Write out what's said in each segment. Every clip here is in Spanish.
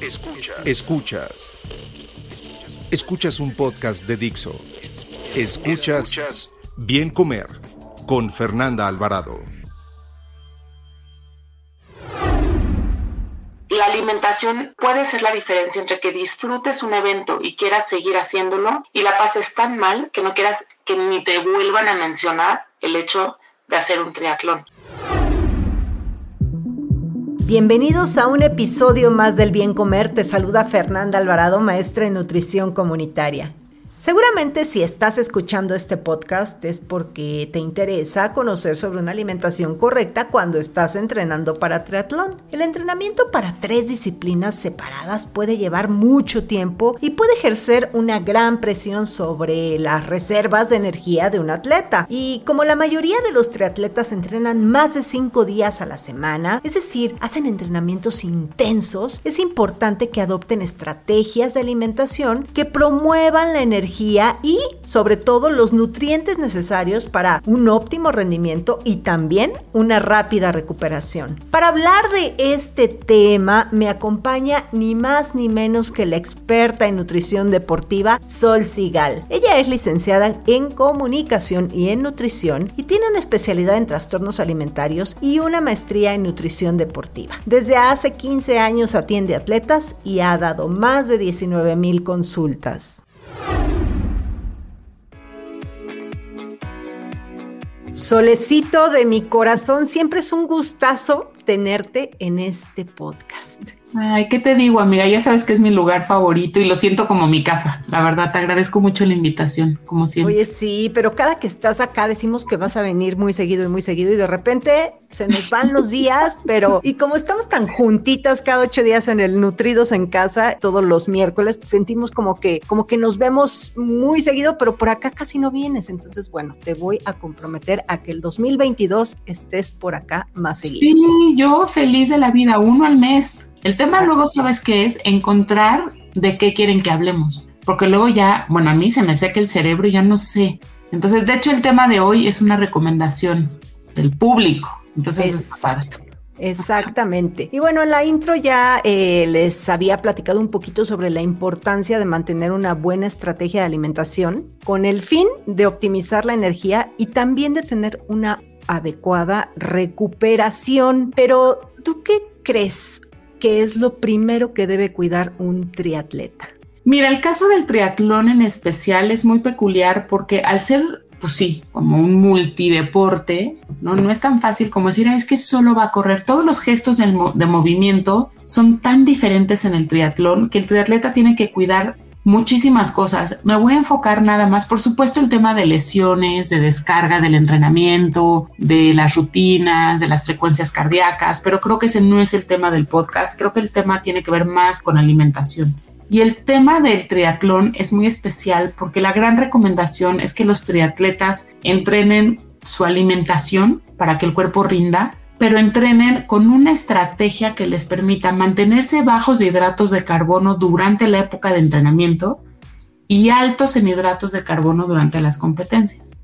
Escuchas. Escuchas. Escuchas un podcast de Dixo. Escuchas, Escuchas Bien Comer con Fernanda Alvarado. la alimentación puede ser la diferencia entre que disfrutes un evento y quieras seguir haciéndolo y la pases tan mal que no quieras que ni te vuelvan a mencionar el hecho de hacer un triatlón. Bienvenidos a un episodio más del Bien Comer. Te saluda Fernanda Alvarado, maestra en nutrición comunitaria. Seguramente si estás escuchando este podcast es porque te interesa conocer sobre una alimentación correcta cuando estás entrenando para triatlón. El entrenamiento para tres disciplinas separadas puede llevar mucho tiempo y puede ejercer una gran presión sobre las reservas de energía de un atleta. Y como la mayoría de los triatletas entrenan más de cinco días a la semana, es decir, hacen entrenamientos intensos, es importante que adopten estrategias de alimentación que promuevan la energía y sobre todo los nutrientes necesarios para un óptimo rendimiento y también una rápida recuperación. Para hablar de este tema me acompaña ni más ni menos que la experta en nutrición deportiva Sol Sigal. Ella es licenciada en comunicación y en nutrición y tiene una especialidad en trastornos alimentarios y una maestría en nutrición deportiva. Desde hace 15 años atiende atletas y ha dado más de 19 mil consultas. Solecito de mi corazón, siempre es un gustazo tenerte en este podcast. Ay, ¿qué te digo, amiga? Ya sabes que es mi lugar favorito y lo siento como mi casa. La verdad, te agradezco mucho la invitación, como siempre. Oye, sí, pero cada que estás acá decimos que vas a venir muy seguido y muy seguido y de repente se nos van los días, pero y como estamos tan juntitas cada ocho días en el Nutridos en casa, todos los miércoles, sentimos como que, como que nos vemos muy seguido, pero por acá casi no vienes. Entonces, bueno, te voy a comprometer a que el 2022 estés por acá más seguido. Sí, yo feliz de la vida, uno al mes. El tema luego, ¿sabes qué es? Encontrar de qué quieren que hablemos. Porque luego ya, bueno, a mí se me seca el cerebro y ya no sé. Entonces, de hecho, el tema de hoy es una recomendación del público. Entonces, Exacto. Exactamente. Y bueno, en la intro ya eh, les había platicado un poquito sobre la importancia de mantener una buena estrategia de alimentación con el fin de optimizar la energía y también de tener una adecuada recuperación. Pero, ¿tú qué crees ¿qué es lo primero que debe cuidar un triatleta? Mira, el caso del triatlón en especial es muy peculiar porque al ser, pues sí, como un multideporte, no, no es tan fácil como decir, es que solo va a correr. Todos los gestos de movimiento son tan diferentes en el triatlón que el triatleta tiene que cuidar muchísimas cosas. Me voy a enfocar nada más, por supuesto, el tema de lesiones, de descarga del entrenamiento, de las rutinas, de las frecuencias cardíacas, pero creo que ese no es el tema del podcast. Creo que el tema tiene que ver más con alimentación. Y el tema del triatlón es muy especial porque la gran recomendación es que los triatletas entrenen su alimentación para que el cuerpo rinda, pero entrenen con una estrategia que les permita mantenerse bajos de hidratos de carbono durante la época de entrenamiento y altos en hidratos de carbono durante las competencias.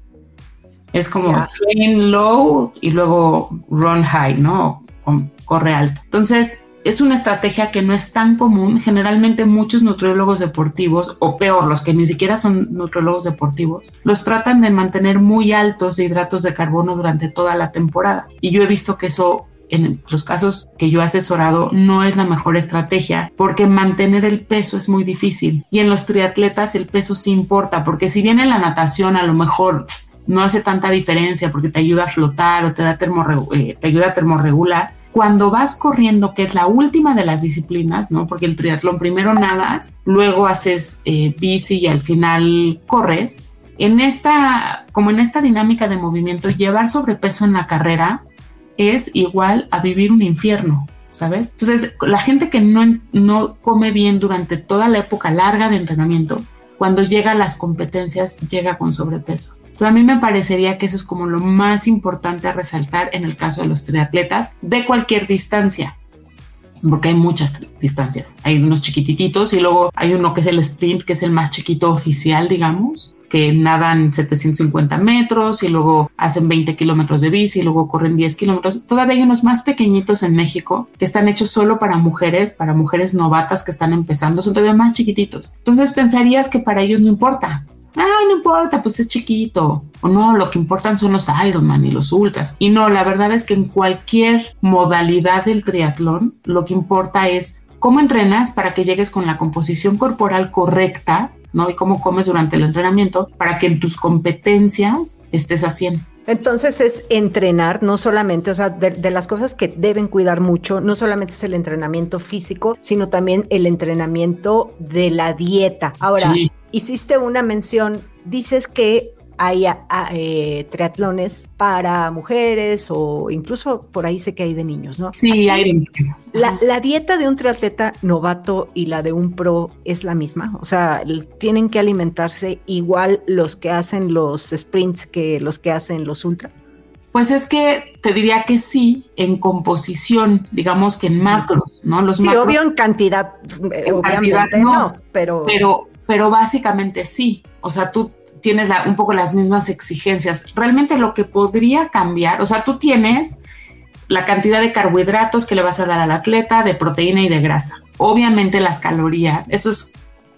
Es como train low y luego run high, ¿no? Corre alto. Entonces, es una estrategia que no es tan común. Generalmente muchos nutriólogos deportivos, o peor, los que ni siquiera son nutriólogos deportivos, los tratan de mantener muy altos hidratos de carbono durante toda la temporada. Y yo he visto que eso en los casos que yo he asesorado no es la mejor estrategia porque mantener el peso es muy difícil y en los triatletas el peso sí importa porque si bien en la natación a lo mejor no hace tanta diferencia porque te ayuda a flotar o te da eh, te ayuda a termorregular cuando vas corriendo, que es la última de las disciplinas, ¿no? Porque el triatlón primero nadas, luego haces eh, bici y al final corres. En esta, como en esta dinámica de movimiento, llevar sobrepeso en la carrera es igual a vivir un infierno. ¿Sabes? Entonces, la gente que no, no come bien durante toda la época larga de entrenamiento, cuando llega a las competencias, llega con sobrepeso. Entonces, a mí me parecería que eso es como lo más importante a resaltar en el caso de los triatletas de cualquier distancia porque hay muchas distancias. Hay unos chiquititos y luego hay uno que es el sprint, que es el más chiquito oficial, digamos, que nadan 750 metros y luego hacen 20 kilómetros de bici y luego corren 10 kilómetros. Todavía hay unos más pequeñitos en México que están hechos solo para mujeres, para mujeres novatas que están empezando, son todavía más chiquititos. Entonces pensarías que para ellos no importa, ay, no importa, pues es chiquito. O no, lo que importan son los Ironman y los ultras. Y no, la verdad es que en cualquier modalidad del triatlón, lo que importa es cómo entrenas para que llegues con la composición corporal correcta, ¿no? Y cómo comes durante el entrenamiento para que en tus competencias estés haciendo. Entonces es entrenar, no solamente, o sea, de, las cosas que deben cuidar mucho, no solamente es el entrenamiento físico, sino también el entrenamiento de la dieta. Ahora, hiciste una mención, dices que hay eh, triatlones para mujeres o incluso por ahí sé que hay de niños, ¿no? Sí, hay la, la, dieta de un triatleta novato y la de un pro es la misma, o sea, tienen que alimentarse igual los que hacen los sprints que los que hacen los ultra. Pues es que te diría que sí, en composición, digamos que en macros, ¿no? Los sí, obvio en cantidad, obviamente no, pero... pero... Pero básicamente sí, o sea, tú tienes un poco las mismas exigencias. Realmente lo que podría cambiar, o sea, tú tienes la cantidad de carbohidratos que le vas a dar al atleta, de proteína y de grasa. Obviamente las calorías,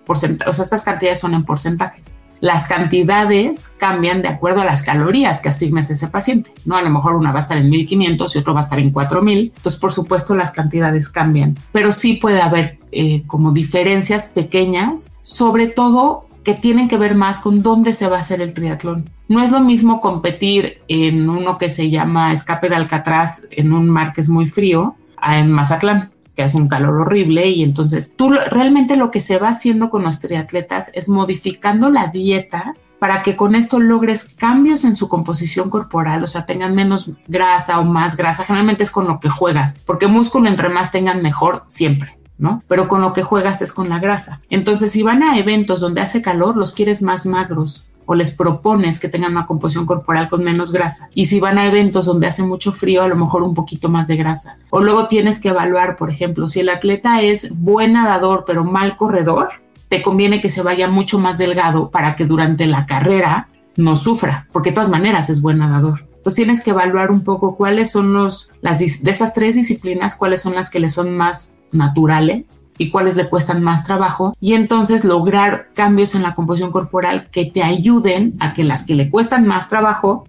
porcentajes, o sea, estas cantidades son en porcentajes. Las cantidades cambian de acuerdo a las calorías que asignes a ese paciente, ¿no? A lo mejor una va a estar en 1500 y otro va a estar en 4000. Entonces, por supuesto, las cantidades cambian, pero sí puede haber eh, como diferencias pequeñas, sobre todo que tienen que ver más con dónde se va a hacer el triatlón. No es lo mismo competir en uno que se llama Escape de Alcatraz en un mar que es muy frío en Mazatlán que hace un calor horrible y entonces tú realmente lo que se va haciendo con los triatletas es modificando la dieta para que con esto logres cambios en su composición corporal, o sea, tengan menos grasa o más grasa. Generalmente es con lo que juegas, porque músculo entre más tengan mejor siempre. ¿No? Pero con lo que juegas es con la grasa. Entonces, si van a eventos donde hace calor, los quieres más magros o les propones que tengan una composición corporal con menos grasa. Y si van a eventos donde hace mucho frío, a lo mejor un poquito más de grasa. O luego tienes que evaluar, por ejemplo, si el atleta es buen nadador pero mal corredor, te conviene que se vaya mucho más delgado para que durante la carrera no sufra, porque de todas maneras es buen nadador. Entonces tienes que evaluar un poco cuáles son los, las, de estas tres disciplinas, cuáles son las que le son más naturales y cuáles le cuestan más trabajo y entonces lograr cambios en la composición corporal que te ayuden a que las que le cuestan más trabajo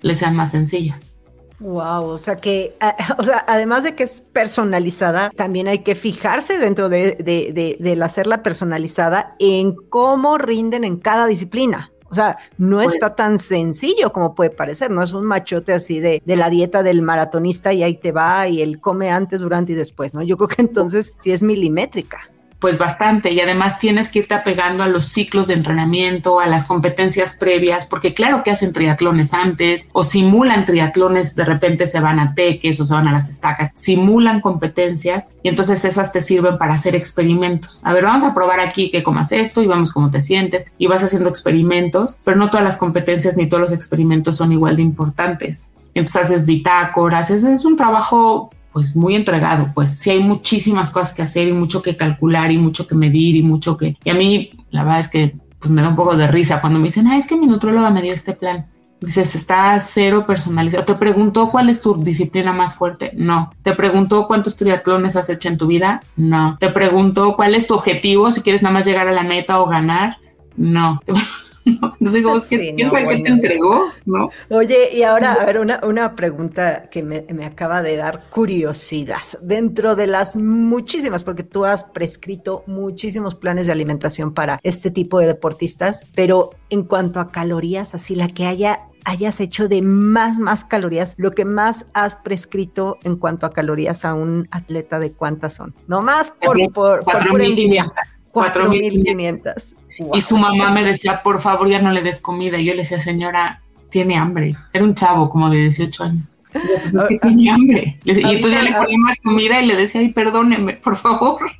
le sean más sencillas. Wow, o sea que, además de que es personalizada, también hay que fijarse dentro de, de, de, de hacerla personalizada en cómo rinden en cada disciplina. O sea, no pues está tan sencillo como puede parecer, no es un machote así de, de la dieta del maratonista y ahí te va y él come antes, durante y después, ¿no? Yo creo que entonces sí es milimétrica pues bastante y además tienes que irte apegando a los ciclos de entrenamiento, a las competencias previas, porque claro que hacen triatlones antes o simulan triatlones, de repente se van a teques o se van a las estacas, simulan competencias y entonces esas te sirven para hacer experimentos. A ver, vamos a probar aquí que comas esto y vamos cómo te sientes y vas haciendo experimentos, pero no todas las competencias ni todos los experimentos son igual de importantes. Entonces haces bitácoras, es un trabajo pues muy entregado, pues sí hay muchísimas cosas que hacer y mucho que calcular y mucho que medir y mucho que... Y a mí la verdad es que pues me da un poco de risa cuando me dicen, ah, es que mi nutróloga me dio este plan. Dices, está cero personalizado. Te preguntó cuál es tu disciplina más fuerte. No. Te preguntó cuántos triatlones has hecho en tu vida. No. Te preguntó cuál es tu objetivo, si quieres nada más llegar a la meta o ganar. No. digo, ¿quién fue que te entregó? ¿No? Oye, y ahora, a ver, una, una pregunta que me, me, acaba de dar curiosidad. Dentro de las muchísimas, porque tú has prescrito muchísimos planes de alimentación para este tipo de deportistas, pero en cuanto a calorías, así la que haya hayas hecho de más, más calorías, lo que más has prescrito en cuanto a calorías a un atleta de cuántas son. No más por, por, por, por envidia. 4.500. Y su mamá me decía, por favor, ya no le des comida. Y yo le decía, señora, tiene hambre. Era un chavo como de 18 años. Pues es que tenía hambre. Y entonces yo le ponía más comida y le decía, ay, perdóneme, por favor.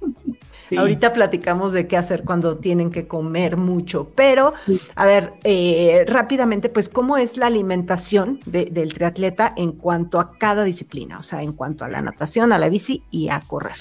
Ahorita platicamos de qué hacer cuando tienen que comer mucho, pero a ver, eh, rápidamente, pues, ¿cómo es la alimentación del triatleta en cuanto a cada disciplina? O sea, en cuanto a la natación, a la bici y a correr.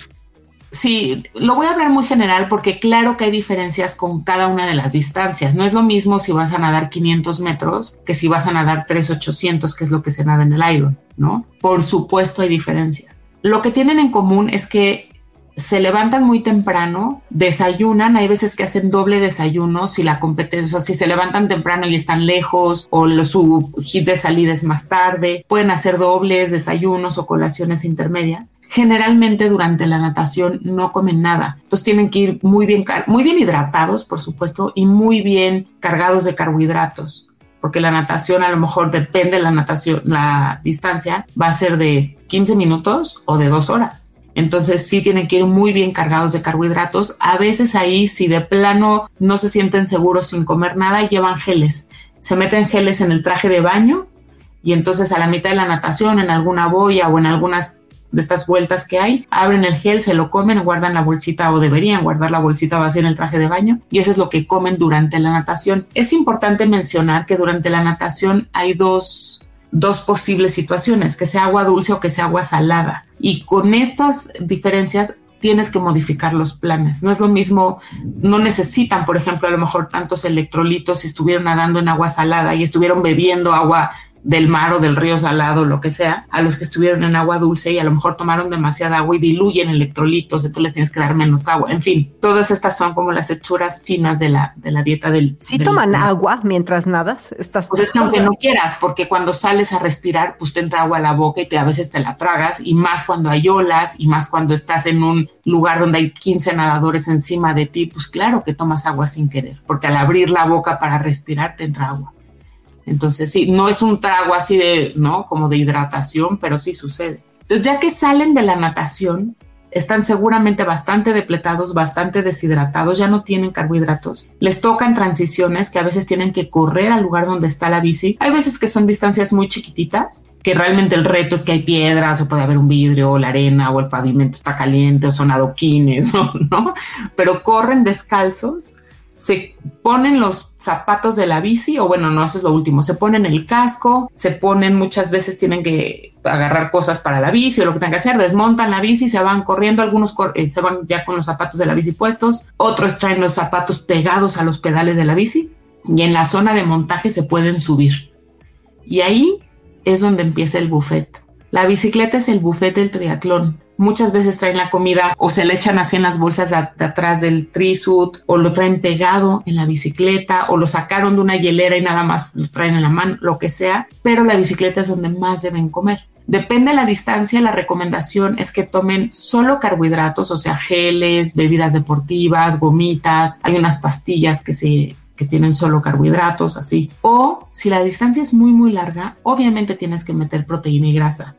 Sí, lo voy a hablar muy general porque claro que hay diferencias con cada una de las distancias. No es lo mismo si vas a nadar 500 metros que si vas a nadar 3800, que es lo que se nada en el Iron, ¿no? Por supuesto hay diferencias. Lo que tienen en común es que se levantan muy temprano, desayunan, hay veces que hacen doble desayuno si la competencia, o sea, si se levantan temprano y están lejos o su hit de salida es más tarde, pueden hacer dobles desayunos o colaciones intermedias. Generalmente durante la natación no comen nada, entonces tienen que ir muy bien, muy bien hidratados, por supuesto, y muy bien cargados de carbohidratos porque la natación a lo mejor depende de la natación, la distancia va a ser de 15 minutos o de dos horas. Entonces sí tienen que ir muy bien cargados de carbohidratos. A veces ahí si de plano no se sienten seguros sin comer nada, llevan geles. Se meten geles en el traje de baño y entonces a la mitad de la natación, en alguna boya o en algunas de estas vueltas que hay, abren el gel, se lo comen, guardan la bolsita o deberían guardar la bolsita vacía en el traje de baño y eso es lo que comen durante la natación. Es importante mencionar que durante la natación hay dos dos posibles situaciones, que sea agua dulce o que sea agua salada. Y con estas diferencias tienes que modificar los planes. No es lo mismo, no necesitan, por ejemplo, a lo mejor tantos electrolitos si estuvieron nadando en agua salada y estuvieron bebiendo agua del mar o del río salado, lo que sea, a los que estuvieron en agua dulce y a lo mejor tomaron demasiada agua y diluyen electrolitos, entonces les tienes que dar menos agua. En fin, todas estas son como las hechuras finas de la, de la dieta del... Si toman agua mientras nadas, estás... Pues es que aunque no quieras, porque cuando sales a respirar, pues te entra agua a la boca y te, a veces te la tragas, y más cuando hay olas, y más cuando estás en un lugar donde hay 15 nadadores encima de ti, pues claro que tomas agua sin querer, porque al abrir la boca para respirar te entra agua. Entonces, sí, no es un trago así de, ¿no? Como de hidratación, pero sí sucede. Entonces, ya que salen de la natación, están seguramente bastante depletados, bastante deshidratados, ya no tienen carbohidratos. Les tocan transiciones que a veces tienen que correr al lugar donde está la bici. Hay veces que son distancias muy chiquititas, que realmente el reto es que hay piedras o puede haber un vidrio o la arena o el pavimento está caliente o son adoquines, ¿no? Pero corren descalzos se ponen los zapatos de la bici, o bueno, no, eso es lo último, se ponen el casco, se ponen, muchas veces tienen que agarrar cosas para la bici o lo que tengan que hacer, desmontan la bici, se van corriendo, algunos eh, se van ya con los zapatos de la bici puestos, otros traen los zapatos pegados a los pedales de la bici y en la zona de montaje se pueden subir. Y ahí es donde empieza el buffet. La bicicleta es el buffet del triatlón Muchas veces traen la comida o se le echan así en las bolsas de, atrás del trisuit o lo traen pegado en la bicicleta o lo sacaron de una hielera y nada más lo traen en la mano, lo que sea, pero la bicicleta es donde más deben comer. Depende de la distancia, la recomendación es que tomen solo carbohidratos, o sea, geles, bebidas deportivas, gomitas, hay unas pastillas que se que tienen solo carbohidratos, así. O si la distancia es muy, muy larga, obviamente tienes que meter proteína y grasa.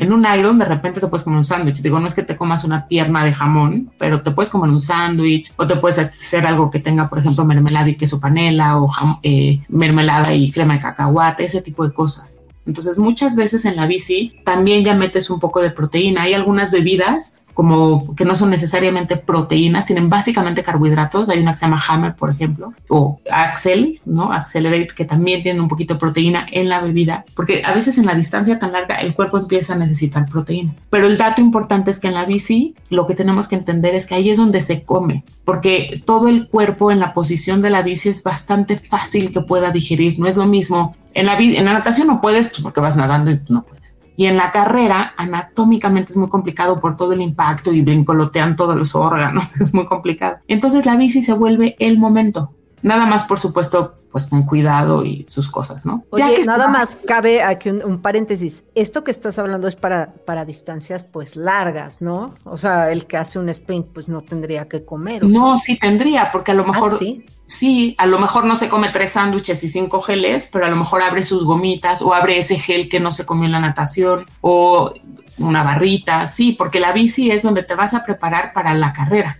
En un Iron de repente te puedes comer un sándwich. Digo, no es que te comas una pierna de jamón, pero te puedes comer un sándwich o te puedes hacer algo que tenga, por ejemplo, mermelada y queso panela o eh, mermelada y crema de cacahuate, ese tipo de cosas. Entonces, muchas veces en la bici también ya metes un poco de proteína. Hay algunas bebidas como que no son necesariamente proteínas, tienen básicamente carbohidratos. Hay una que se llama Hammer, por ejemplo, o Axel, ¿no? Accelerate, que también tiene un poquito de proteína en la bebida, porque a veces en la distancia tan larga el cuerpo empieza a necesitar proteína. Pero el dato importante es que en la bici lo que tenemos que entender es que ahí es donde se come, porque todo el cuerpo en la posición de la bici es bastante fácil que pueda digerir. No es lo mismo. En la, en la natación no puedes, pues porque vas nadando y no puedes y en la carrera, anatómicamente es muy complicado por todo el impacto y brincolotean todos los órganos, es muy complicado. Entonces la bici se vuelve el momento. Nada más, por supuesto, pues con cuidado y sus cosas, ¿no? ya que nada más cabe aquí un, paréntesis. Esto que estás hablando es para, para distancias pues largas, ¿no? O sea, el que hace un sprint pues no tendría que comer. No, sí tendría, porque a lo mejor... ¿Ah, sí? sí, a lo mejor no se come tres sándwiches y cinco geles, pero a lo mejor abre sus gomitas o abre ese gel que no se comió en la natación o una barrita, sí, porque la bici es donde te vas a preparar para la carrera.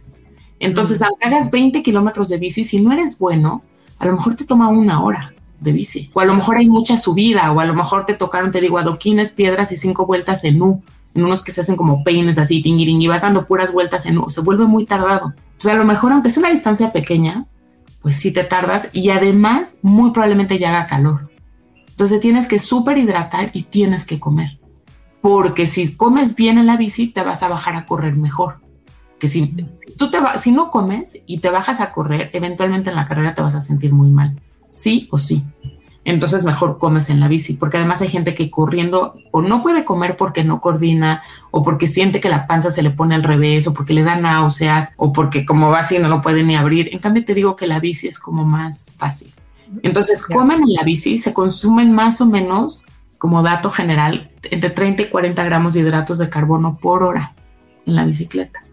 Entonces, aunque hagas 20 kilómetros de bici, si no eres bueno, a lo mejor te toma una hora. de bici. O a lo mejor hay mucha subida, o a lo mejor te tocaron, te digo, adoquines, piedras y cinco vueltas en U, en unos que se hacen como peines así, tingiring, y vas dando puras vueltas en U. Se vuelve muy tardado. Entonces, a lo mejor, aunque sea una distancia pequeña, pues sí te tardas y además muy probablemente ya haga calor. Entonces tienes que súper hidratar y tienes que comer. Porque si comes bien en la bici, te vas a bajar a correr mejor. Que si, tú te si no comes y te bajas a correr, eventualmente en la carrera te vas a sentir muy mal. Sí o sí. Entonces mejor comes en la bici, porque además hay gente que corriendo o no puede comer porque no coordina, o porque siente que la panza se le pone al revés, o porque le da náuseas, o porque como va así no lo puede ni abrir. En cambio te digo que la bici es como más fácil. Entonces comen en la bici, se consumen más o menos, como dato general, entre 30 y 40 gramos de hidratos de carbono por hora en la bicicleta.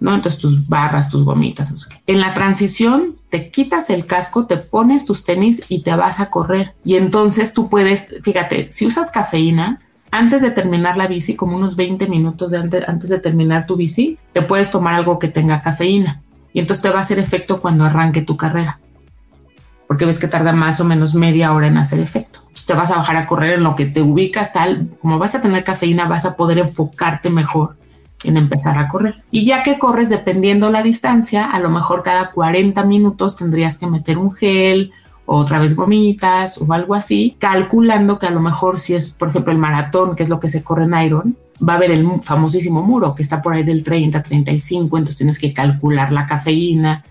¿No? Entonces tus barras, tus gomitas, no sé qué. En la transición te quitas el casco, te pones tus tenis y te vas a correr. Y entonces tú puedes, fíjate, si usas cafeína, antes de terminar la bici, como unos 20 minutos antes, de terminar tu bici, te puedes tomar algo que tenga cafeína. Y entonces te va a hacer efecto cuando arranque tu carrera. Porque ves que tarda más o menos media hora en hacer efecto. Te vas a bajar a correr en lo que te ubicas tal, como vas a tener cafeína, vas a poder enfocarte mejor en empezar a correr. Y ya que corres, dependiendo la distancia, a lo mejor cada 40 minutos tendrías que meter un gel, otra vez gomitas o algo así, calculando que a lo mejor si es, por ejemplo, el maratón, que es lo que se corre en Iron, va a haber el famosísimo muro que está por ahí del 30, 35, entonces tienes que calcular la cafeína,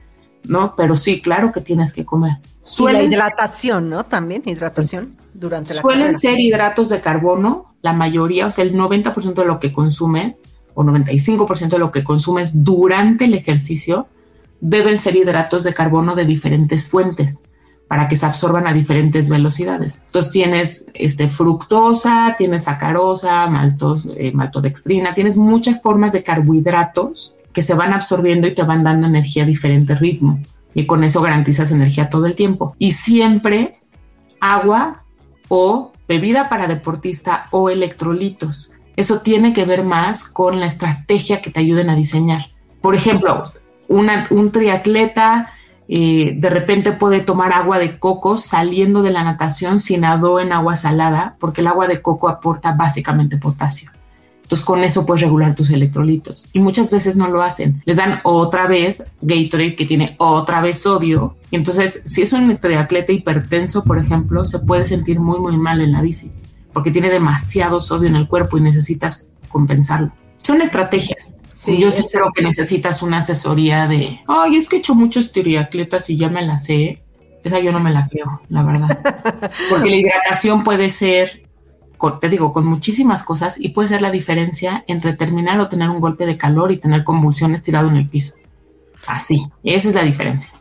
¿no? Pero sí, claro que tienes que comer. Suelen y la hidratación, ¿no? También hidratación durante la Suelen ser hidratos de carbono, la mayoría, o sea, el 90% de lo que consumes o 95% de lo que consumes durante el ejercicio deben ser hidratos de carbono de diferentes fuentes para que se absorban a diferentes velocidades. Entonces tienes este, fructosa, tienes sacarosa, maltos, eh, maltodextrina, tienes muchas formas de carbohidratos que se van absorbiendo y te van dando energía a diferente ritmo. Y con eso garantizas energía todo el tiempo. Y siempre agua o bebida para deportista o electrolitos. Eso tiene que ver más con la estrategia que te ayuden a diseñar. Por ejemplo, un triatleta eh, de repente puede tomar agua de coco saliendo de la natación sin nadó en agua salada, porque el agua de coco aporta básicamente potasio. Entonces con eso puedes regular tus electrolitos. Y muchas veces no lo hacen. Les dan otra vez Gatorade que tiene otra vez sodio. Entonces si es un triatleta hipertenso, por ejemplo, se puede sentir muy, muy mal en la bici porque tiene demasiado sodio en el cuerpo y necesitas compensarlo. Son estrategias. Sí, yo sí creo que necesitas una asesoría de, ay, es que he hecho muchos triatletas y ya me la sé. Esa yo no me la creo, la verdad. Porque la hidratación puede ser, te digo, con muchísimas cosas y puede ser la diferencia entre terminar o tener un golpe de calor y tener convulsiones tirado en el piso. Así, esa es la diferencia.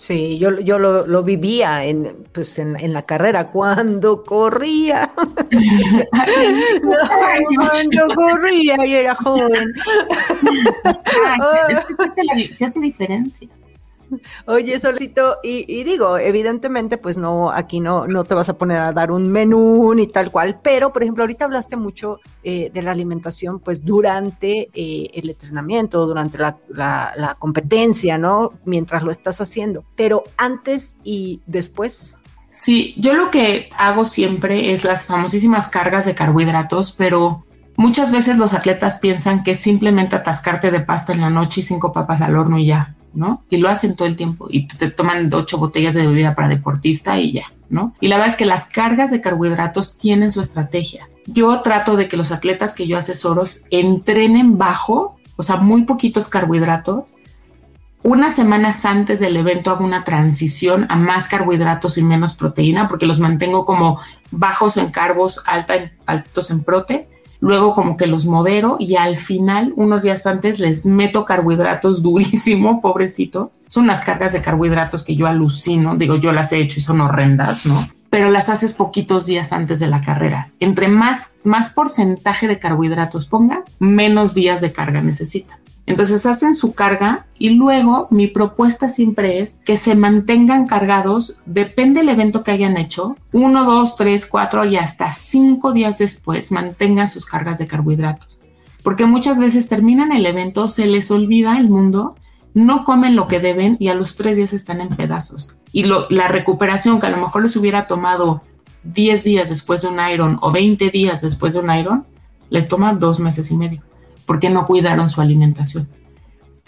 Sí, yo, yo lo, lo vivía en, pues en, en, la carrera cuando corría. cuando corría y era joven. se hace diferencia. Oye, Solicito, y, digo, evidentemente, pues no, aquí no, no te vas a poner a dar un menú ni tal cual, pero por ejemplo, ahorita hablaste mucho eh, de la alimentación, pues durante eh, el entrenamiento, durante la, la, competencia, ¿no? Mientras lo estás haciendo, pero antes y después. Sí, yo lo que hago siempre es las famosísimas cargas de carbohidratos, pero muchas veces los atletas piensan que es simplemente atascarte de pasta en la noche y cinco papas al horno y ya. ¿No? Y lo hacen todo el tiempo y se toman ocho botellas de bebida para deportista y ya, ¿no? Y la verdad es que las cargas de carbohidratos tienen su estrategia. Yo trato de que los atletas que yo asesoro entrenen bajo, o sea, muy poquitos carbohidratos. Unas semanas antes del evento hago una transición a más carbohidratos y menos proteína porque los mantengo como bajos en carbos, alta altos en prote luego como que los modero y al final, unos días antes, les meto carbohidratos durísimo, pobrecitos. Son unas cargas de carbohidratos que yo alucino, digo, yo las he hecho y son horrendas, ¿no? Pero las haces poquitos días antes de la carrera. Entre más, más porcentaje de carbohidratos ponga, menos días de carga necesita. Entonces hacen su carga y luego mi propuesta siempre es que se mantengan cargados, depende del evento que hayan hecho, uno, dos, tres, cuatro y hasta cinco días después mantengan sus cargas de carbohidratos. Porque muchas veces terminan el evento, se les olvida el mundo no comen lo que deben y a los tres días están en pedazos. Y la recuperación que a lo mejor les hubiera tomado 10 días después de un iron o 20 días después de un iron, les toma dos meses y medio, porque no cuidaron su alimentación.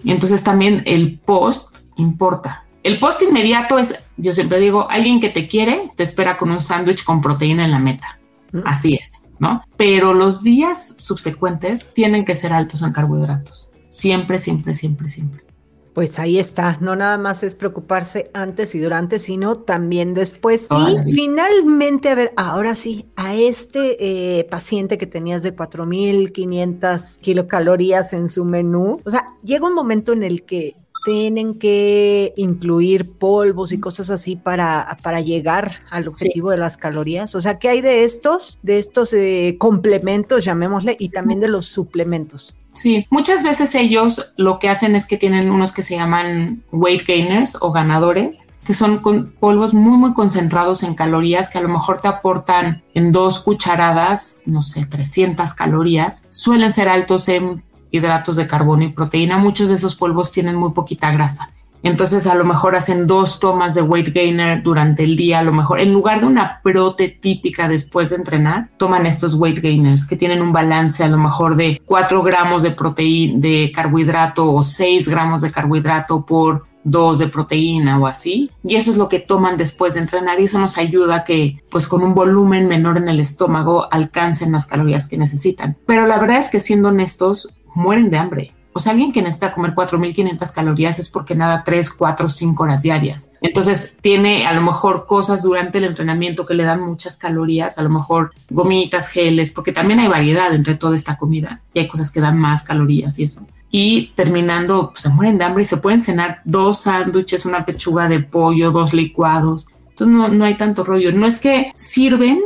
Y entonces también el post importa. El post inmediato es, yo siempre digo, alguien que te quiere te espera con un sándwich con proteína en la meta. Mm. Así es, ¿no? Pero los días subsecuentes tienen que ser altos en carbohidratos. Siempre, siempre, siempre, siempre. Pues ahí está, no nada más es preocuparse antes y durante, sino también después. y finalmente, a ver, ahora sí, a este eh, paciente que tenías de 4.500 kilocalorías en su menú, o sea, llega un momento en el que tienen que incluir polvos y cosas así para, para llegar al objetivo de las calorías? O sea, ¿qué hay de estos, de estos eh, complementos, llamémosle, y también de los suplementos? Sí, muchas veces ellos lo que hacen es que tienen unos que se llaman weight gainers o ganadores, que son con polvos muy, muy concentrados en calorías que a lo mejor te aportan en dos cucharadas, no sé, 300 calorías. Suelen ser altos en hidratos de carbono y proteína. Muchos de esos polvos tienen muy poquita grasa. Entonces a lo mejor hacen dos tomas de weight gainer durante el día, a lo mejor en lugar de una prote típica después de entrenar, toman estos weight gainers que tienen un balance a lo mejor de 4 gramos de proteína, de carbohidrato o 6 gramos de carbohidrato por 2 de proteína o así. Y eso es lo que toman después de entrenar y eso nos ayuda a que pues con un volumen menor en el estómago alcancen las calorías que necesitan. Pero la verdad es que siendo honestos, mueren de hambre. O sea, alguien que necesita comer 4.500 calorías es porque nada 3, 4, 5 horas diarias. Entonces tiene a lo mejor cosas durante el entrenamiento que le dan muchas calorías, a lo mejor gomitas, geles, porque también hay variedad entre toda esta comida y hay cosas que dan más calorías y eso. Y terminando, pues, se mueren de hambre y se pueden cenar dos sándwiches, una pechuga de pollo, dos licuados. Entonces no, no hay tanto rollo. No es que sirven,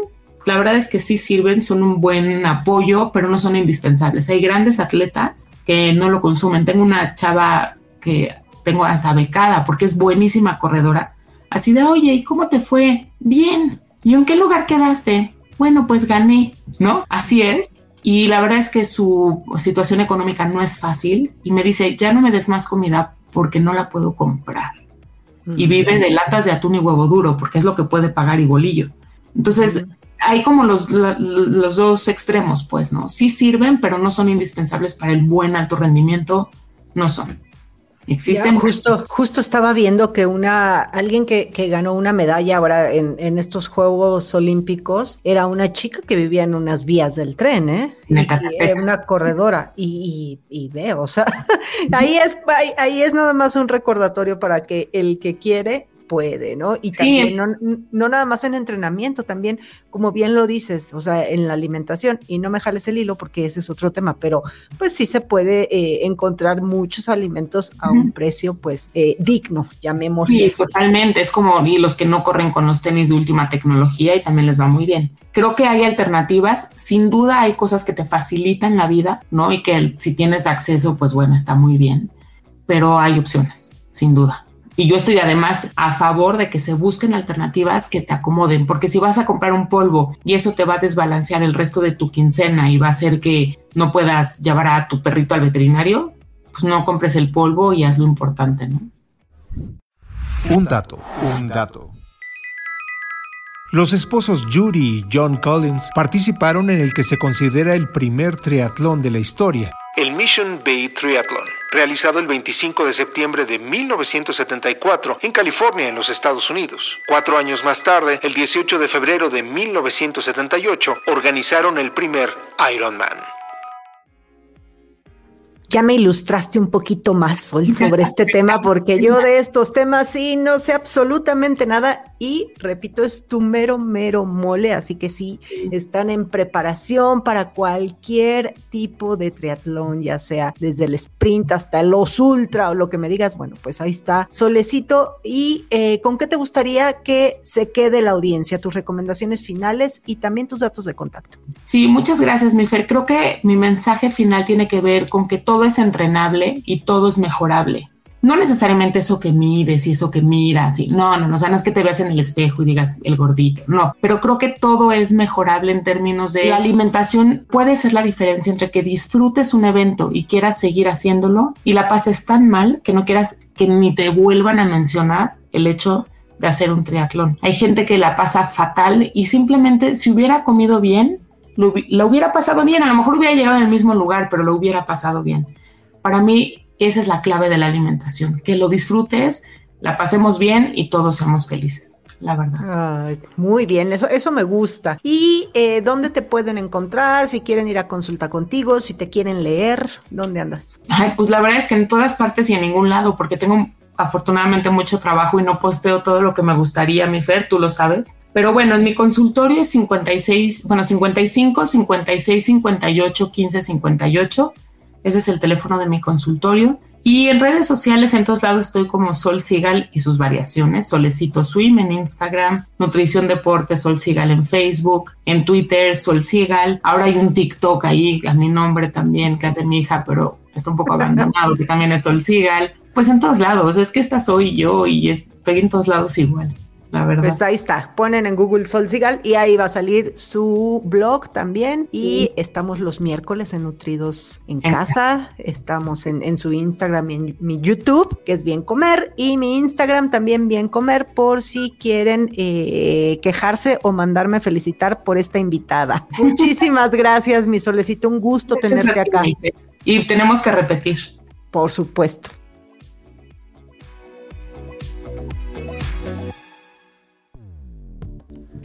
la verdad es que sí sirven, son un buen apoyo, pero no son indispensables. Hay grandes atletas que no lo consumen. Tengo una chava que tengo hasta becada porque es buenísima corredora. Así de, oye, ¿y cómo te fue? Bien. ¿Y en qué lugar quedaste? Bueno, pues gané, ¿no? Así es. Y la verdad es que su situación económica no es fácil y me dice, ya no me des más comida porque no la puedo comprar. Y vive de latas de atún y huevo duro porque es lo que puede pagar y bolillo. Entonces, hay como los, los dos extremos, pues, ¿no? Sí sirven, pero no son indispensables para el buen alto rendimiento, no son. Existen. justo, justo estaba viendo que una, alguien que, que ganó una medalla ahora en, en, estos Juegos Olímpicos era una chica que vivía en unas vías del tren, ¿eh? Y, una corredora. Y, y, veo, o sea, ahí es, ahí, ahí es nada más un recordatorio para que el que quiere puede, ¿no? Y también no, nada más en entrenamiento, también, como bien lo dices, o sea, en la alimentación, y no me jales el hilo porque ese es otro tema, pero pues sí se puede eh, encontrar muchos alimentos a un precio pues eh, digno, llamémoslo. Sí, totalmente, es como y los que no corren con los tenis de última tecnología y también les va muy bien. Creo que hay alternativas, sin duda hay cosas que te facilitan la vida, ¿no? Y que si tienes acceso, pues bueno, está muy bien, pero hay opciones, sin duda. Y yo estoy además a favor de que se busquen alternativas que te acomoden, porque si vas a comprar un polvo y eso te va a desbalancear el resto de tu quincena y va a hacer que no puedas llevar a tu perrito al veterinario, pues no compres el polvo y haz lo importante, ¿no? Un dato, un dato. Los esposos Judy y John Collins participaron en el que se considera el primer triatlón de la historia, el Mission Bay Triathlon, realizado el 25 de septiembre de 1974 en California, en los Estados Unidos. Cuatro años más tarde, el 18 de febrero de 1978, organizaron el primer Ironman ya me ilustraste un poquito más, Sol, sobre este tema, porque yo de estos temas sí no sé absolutamente nada y repito, es tu mero, mero mole, así que sí, están en preparación para cualquier tipo de triatlón, ya sea desde el sprint hasta los ultra o lo que me digas, bueno, pues ahí está, Solecito, y eh, ¿con qué te gustaría que se quede la audiencia? Tus recomendaciones finales y también tus datos de contacto. Sí, muchas gracias, Mifer. Creo que mi mensaje final tiene que ver con que todo todo es entrenable y todo es mejorable. No necesariamente eso que mides y eso que miras, y no, no, no, o sea, no es que te veas en el espejo y digas el gordito, no, pero creo que todo es mejorable en términos de la alimentación puede ser la diferencia entre que disfrutes un evento y quieras seguir haciéndolo y la pases tan mal que no quieras que ni te vuelvan a mencionar el hecho de hacer un triatlón. Hay gente que la pasa fatal y simplemente si hubiera comido bien, lo, hubiera pasado bien, a lo mejor hubiera llegado en el mismo lugar, pero lo hubiera pasado bien. Para mí esa es la clave de la alimentación, que lo disfrutes, la pasemos bien y todos seamos felices. La verdad. muy bien, eso, eso me gusta. ¿Y eh, dónde te pueden encontrar? Si quieren ir a consulta contigo, si te quieren leer, ¿dónde andas? Ay, pues la verdad es que en todas partes y en ningún lado, porque tengo afortunadamente mucho trabajo y no posteo todo lo que me gustaría, mi Fer, tú lo sabes. Pero bueno, en mi consultorio es 56, bueno, 55, 56, 58, 15, 58. Ese es el teléfono de mi consultorio. Y en redes sociales, en todos lados, estoy como Sol Sigal y sus variaciones. Solecito Swim en Instagram, Nutrición Deporte Sol Sigal en Facebook, en Twitter Sol Sigal. Ahora hay un TikTok ahí a mi nombre también, que hace mi hija, pero está un poco abandonado, que también es Sol Sigal. Pues en todos lados, es que esta soy yo y estoy en todos lados igual la verdad. Pues ahí está, ponen en Google Sol Sigal y ahí va a salir su blog también. Y estamos los miércoles en Nutridos en, Casa, estamos en, su Instagram y en mi YouTube, que es Bien Comer, y mi Instagram también Bien Comer, por si quieren eh, quejarse o mandarme felicitar por esta invitada. Muchísimas gracias, mi solecito, un gusto tenerte acá. Y tenemos que repetir. Por supuesto.